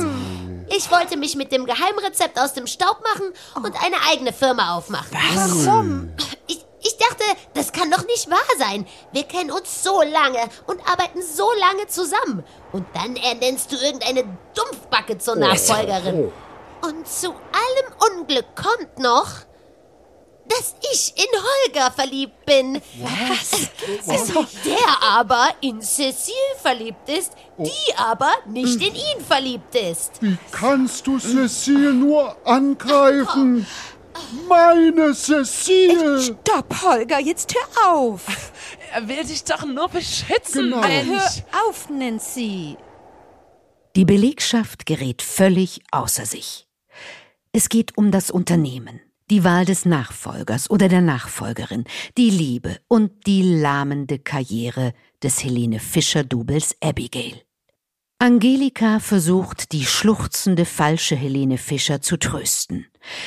Ich wollte mich mit dem Geheimrezept aus dem Staub machen und eine eigene Firma aufmachen. Warum? Ich, ich dachte, das kann doch nicht wahr sein. Wir kennen uns so lange und arbeiten so lange zusammen. Und dann ernennst du irgendeine Dumpfbacke zur Nachfolgerin. Und zu allem Unglück kommt noch, dass ich in Holger verliebt bin. Was? [LAUGHS] Der aber in Cecile verliebt ist, die aber nicht in ihn verliebt ist. Wie kannst du Cecile nur angreifen? Meine Cecile! Stopp, Holger, jetzt hör auf. Er will dich doch nur beschützen, Genau. Mensch. Hör auf, Nancy. Die Belegschaft gerät völlig außer sich. Es geht um das Unternehmen, die Wahl des Nachfolgers oder der Nachfolgerin, die Liebe und die lahmende Karriere des Helene Fischer-Doubles Abigail. Angelika versucht, die schluchzende falsche Helene Fischer zu trösten.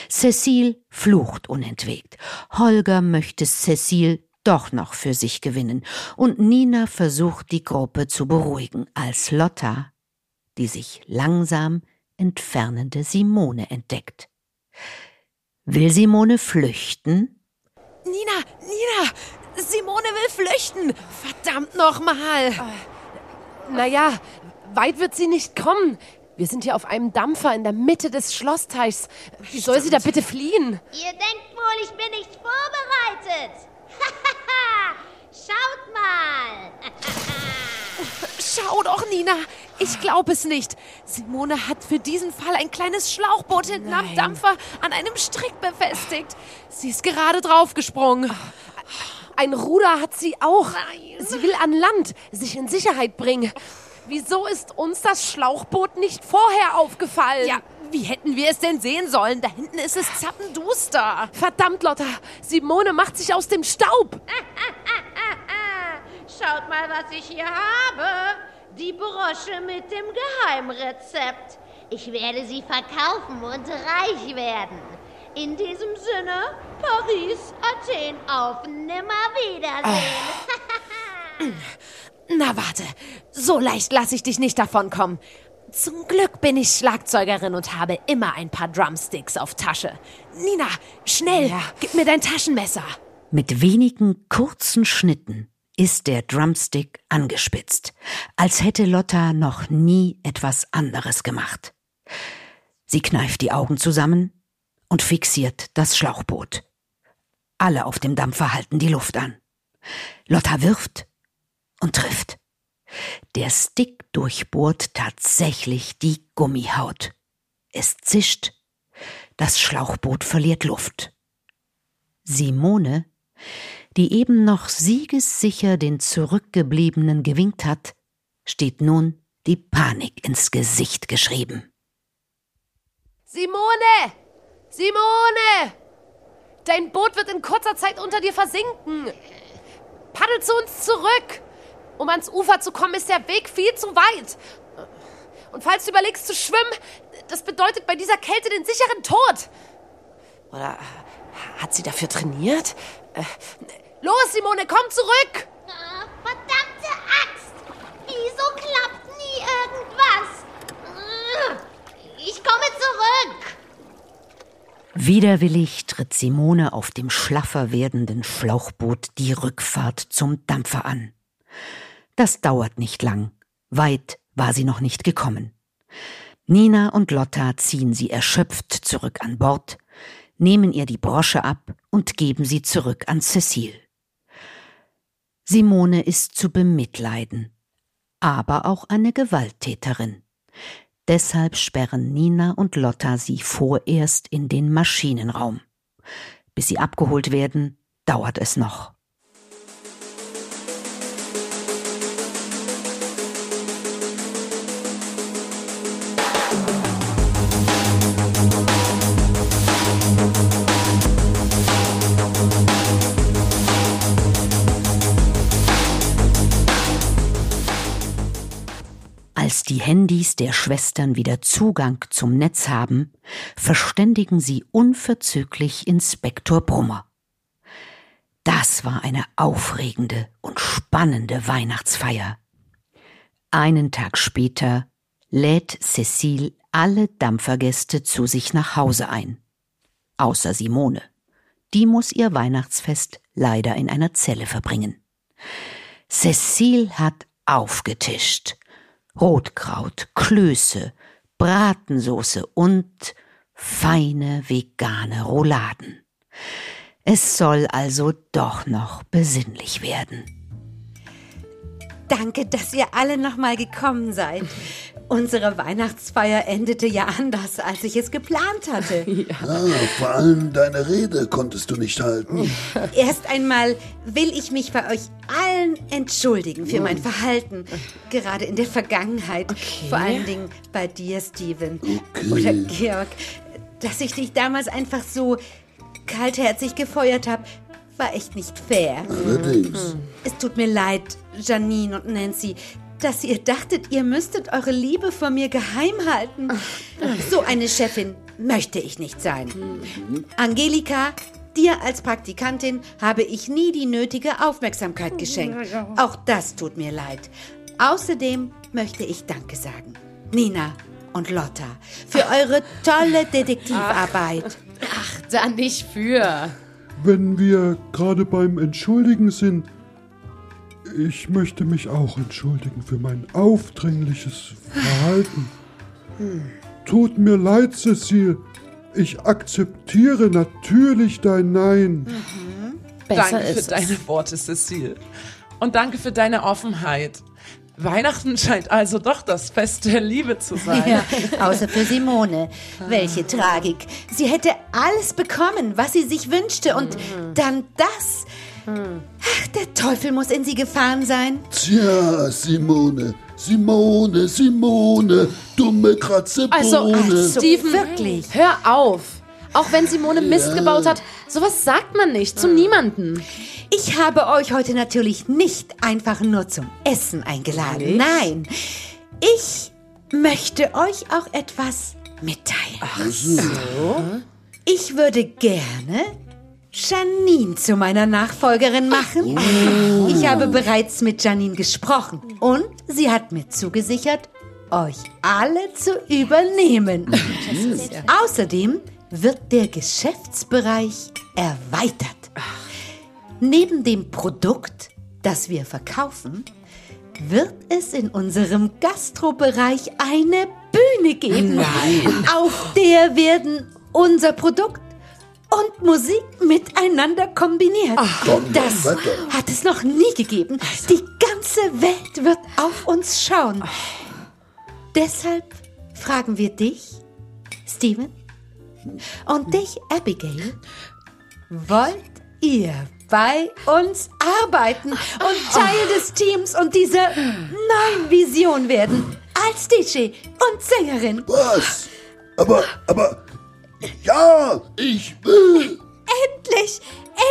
Cecile flucht unentwegt. Holger möchte Cecile doch noch für sich gewinnen. Und Nina versucht, die Gruppe zu beruhigen, als Lotta die sich langsam entfernende Simone entdeckt. Will Simone flüchten? Nina, Nina, Simone will flüchten. Verdammt nochmal. Naja, weit wird sie nicht kommen. Wir sind hier auf einem Dampfer in der Mitte des Schlossteichs. Wie soll sie da bitte fliehen? Ihr denkt wohl, ich bin nicht vorbereitet. [LAUGHS] Schaut mal. [LAUGHS] Schau doch, Nina. Ich glaube es nicht. Simone hat für diesen Fall ein kleines Schlauchboot hinten Nein. am Dampfer an einem Strick befestigt. Sie ist gerade draufgesprungen. Ein Ruder hat sie auch. Nein. Sie will an Land sich in Sicherheit bringen. Wieso ist uns das Schlauchboot nicht vorher aufgefallen? Ja, wie hätten wir es denn sehen sollen? Da hinten ist es zappenduster. Verdammt, Lotta. Simone macht sich aus dem Staub. [LAUGHS] Schaut mal, was ich hier habe. Die Brosche mit dem Geheimrezept. Ich werde sie verkaufen und reich werden. In diesem Sinne, Paris, Athen, auf Nimmerwiedersehen. [CLEARS THROAT] Na warte, so leicht lasse ich dich nicht davonkommen. Zum Glück bin ich Schlagzeugerin und habe immer ein paar Drumsticks auf Tasche. Nina, schnell, ja. gib mir dein Taschenmesser. Mit wenigen kurzen Schnitten ist der Drumstick angespitzt, als hätte Lotta noch nie etwas anderes gemacht. Sie kneift die Augen zusammen und fixiert das Schlauchboot. Alle auf dem Dampfer halten die Luft an. Lotta wirft und trifft. Der Stick durchbohrt tatsächlich die Gummihaut. Es zischt. Das Schlauchboot verliert Luft. Simone die eben noch siegessicher den Zurückgebliebenen gewinkt hat, steht nun die Panik ins Gesicht geschrieben. Simone! Simone! Dein Boot wird in kurzer Zeit unter dir versinken. Paddel zu uns zurück. Um ans Ufer zu kommen, ist der Weg viel zu weit. Und falls du überlegst zu schwimmen, das bedeutet bei dieser Kälte den sicheren Tod. Oder hat sie dafür trainiert? Los, Simone, komm zurück! Oh, verdammte Axt! Wieso klappt nie irgendwas? Ich komme zurück! Widerwillig tritt Simone auf dem schlaffer werdenden Schlauchboot die Rückfahrt zum Dampfer an. Das dauert nicht lang. Weit war sie noch nicht gekommen. Nina und Lotta ziehen sie erschöpft zurück an Bord, nehmen ihr die Brosche ab und geben sie zurück an Cecile. Simone ist zu bemitleiden, aber auch eine Gewalttäterin. Deshalb sperren Nina und Lotta sie vorerst in den Maschinenraum. Bis sie abgeholt werden, dauert es noch. Als die Handys der Schwestern wieder Zugang zum Netz haben, verständigen sie unverzüglich Inspektor Brummer. Das war eine aufregende und spannende Weihnachtsfeier. Einen Tag später lädt Cecile alle Dampfergäste zu sich nach Hause ein. Außer Simone. Die muss ihr Weihnachtsfest leider in einer Zelle verbringen. Cecile hat aufgetischt Rotkraut, Klöße, Bratensoße und feine vegane Rouladen. Es soll also doch noch besinnlich werden. Danke, dass ihr alle nochmal gekommen seid. Unsere Weihnachtsfeier endete ja anders, als ich es geplant hatte. [LAUGHS] Ja. Ah, vor allem deine Rede konntest du nicht halten. Erst einmal will ich mich bei euch allen entschuldigen für mein Verhalten. Gerade in der Vergangenheit. Vor allen Dingen bei dir, Steven. Oder Georg. Dass ich dich damals einfach so kaltherzig gefeuert habe, war echt nicht fair. Allerdings. Es tut mir leid, Janine und Nancy, dass ihr dachtet, ihr müsstet eure Liebe vor mir geheim halten. So eine Chefin möchte ich nicht sein. Angelika, dir als Praktikantin habe ich nie die nötige Aufmerksamkeit geschenkt. Auch das tut mir leid. Außerdem möchte ich Danke sagen. Nina und Lotta für eure tolle Detektivarbeit. Ach, da nicht für. Wenn wir gerade beim Entschuldigen sind, ich möchte mich auch entschuldigen für mein aufdringliches Verhalten. Tut mir leid, Cecile. Ich akzeptiere natürlich dein Nein. Besser danke für es. deine Worte, Cecile. Und danke für deine Offenheit. Weihnachten scheint also doch das Fest der Liebe zu sein. Ja, außer für Simone. Welche Tragik. Sie hätte alles bekommen, was sie sich wünschte. Und dann das. Ach, der Teufel muss in sie gefahren sein. Tja, Simone, Simone, Simone, dumme Kratzebohne. Also, Also, Steven, wirklich. hör auf. Auch wenn Simone Mist gebaut hat, sowas sagt man nicht zu niemanden. Ich habe euch heute natürlich nicht einfach nur zum Essen eingeladen. Nein, ich möchte euch auch etwas mitteilen. Ach so? Ich würde gerne Janine zu meiner Nachfolgerin machen. Ich habe bereits mit Janine gesprochen und sie hat mir zugesichert, euch alle zu übernehmen. [LAUGHS] Außerdem wird der Geschäftsbereich erweitert. Neben dem Produkt, das wir verkaufen, wird es in unserem Gastrobereich eine Bühne geben. Auf der werden unser Produkt und Musik miteinander kombiniert. das Donnerwetter. hat es noch nie gegeben. Die ganze Welt wird auf uns schauen. Deshalb fragen wir dich, Steven, und dich, Abigail, wollt ihr bei uns arbeiten und Teil des Teams und dieser neuen Vision werden? Als DJ und Sängerin. Was? Aber, aber, ja, ich will. Endlich,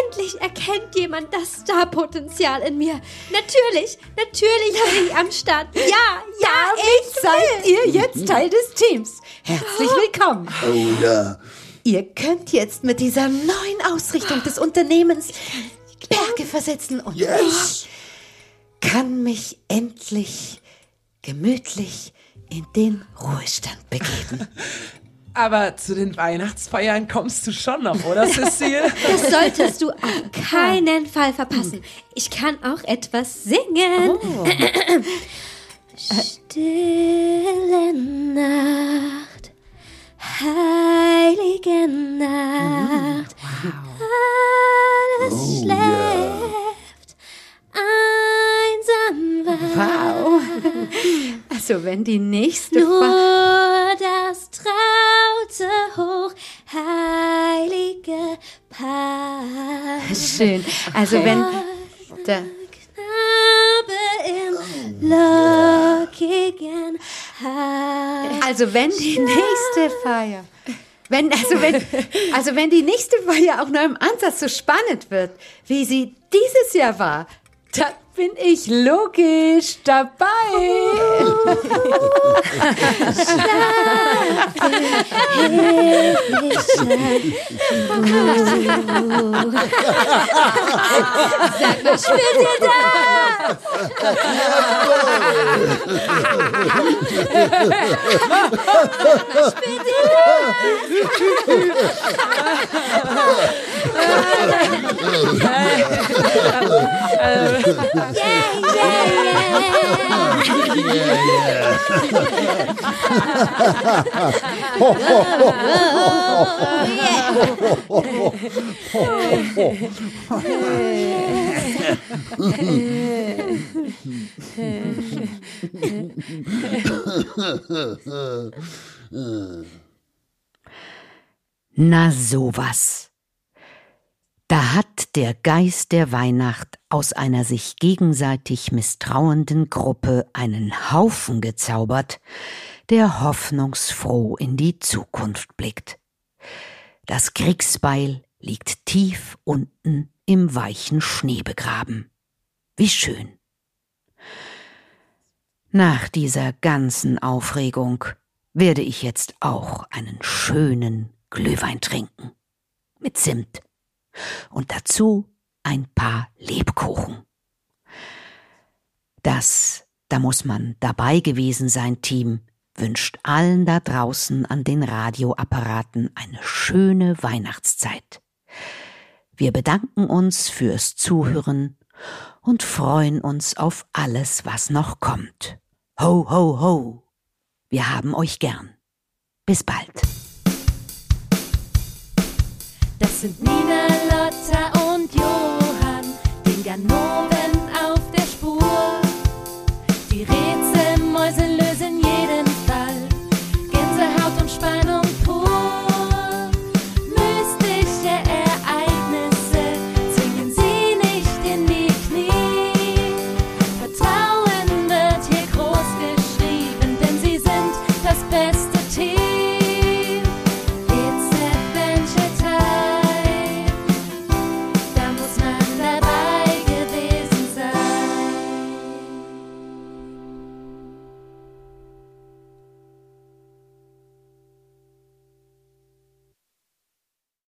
endlich erkennt jemand das Starpotenzial in mir. Natürlich, natürlich bin ich am Start. Ja, ja, ich Seid will. ihr jetzt Teil des Teams? Herzlich willkommen. Oh ja. Ihr könnt jetzt mit dieser neuen Ausrichtung des Unternehmens Berge versetzen und Yes. ich kann mich endlich gemütlich in den Ruhestand begeben. [LAUGHS] Aber zu den Weihnachtsfeiern kommst du schon noch, oder, Cecile? [LAUGHS] Das solltest du auf keinen Fall verpassen. Ich kann auch etwas singen. [CLEARS THROAT] Stille Nacht, heilige Nacht, alles Oh, schläft, einsam wach. Wow. [LAUGHS] Also wenn die nächste Fa Nur das traute hoch heilige Paar. Schön. Also wenn da, Knabe im lockigen Haar. also wenn die nächste Feier wenn, also, wenn, also wenn die nächste Feier auch nur im Ansatz so spannend wird, wie sie dieses Jahr war, dann bin ich logisch dabei. Sag [LAUGHS] mal, spielt ihr da? Spielt ihr da? [LAUGHS] [LAUGHS] Yeah, yeah, yeah. Na sowas. Da hat der Geist der Weihnacht aus einer sich gegenseitig misstrauenden Gruppe einen Haufen gezaubert, der hoffnungsfroh in die Zukunft blickt. Das Kriegsbeil liegt tief unten im weichen Schnee begraben. Wie schön. Nach dieser ganzen Aufregung werde ich jetzt auch einen schönen Glühwein trinken. Mit Zimt. Und dazu ein paar Lebkuchen. Das, da muss man dabei gewesen sein, Team, wünscht allen da draußen an den Radioapparaten eine schöne Weihnachtszeit. Wir bedanken uns fürs Zuhören und freuen uns auf alles, was noch kommt. Ho, ho, ho! Wir haben euch gern. Bis bald. Sind Nina, Lotta und Johann, den Ganova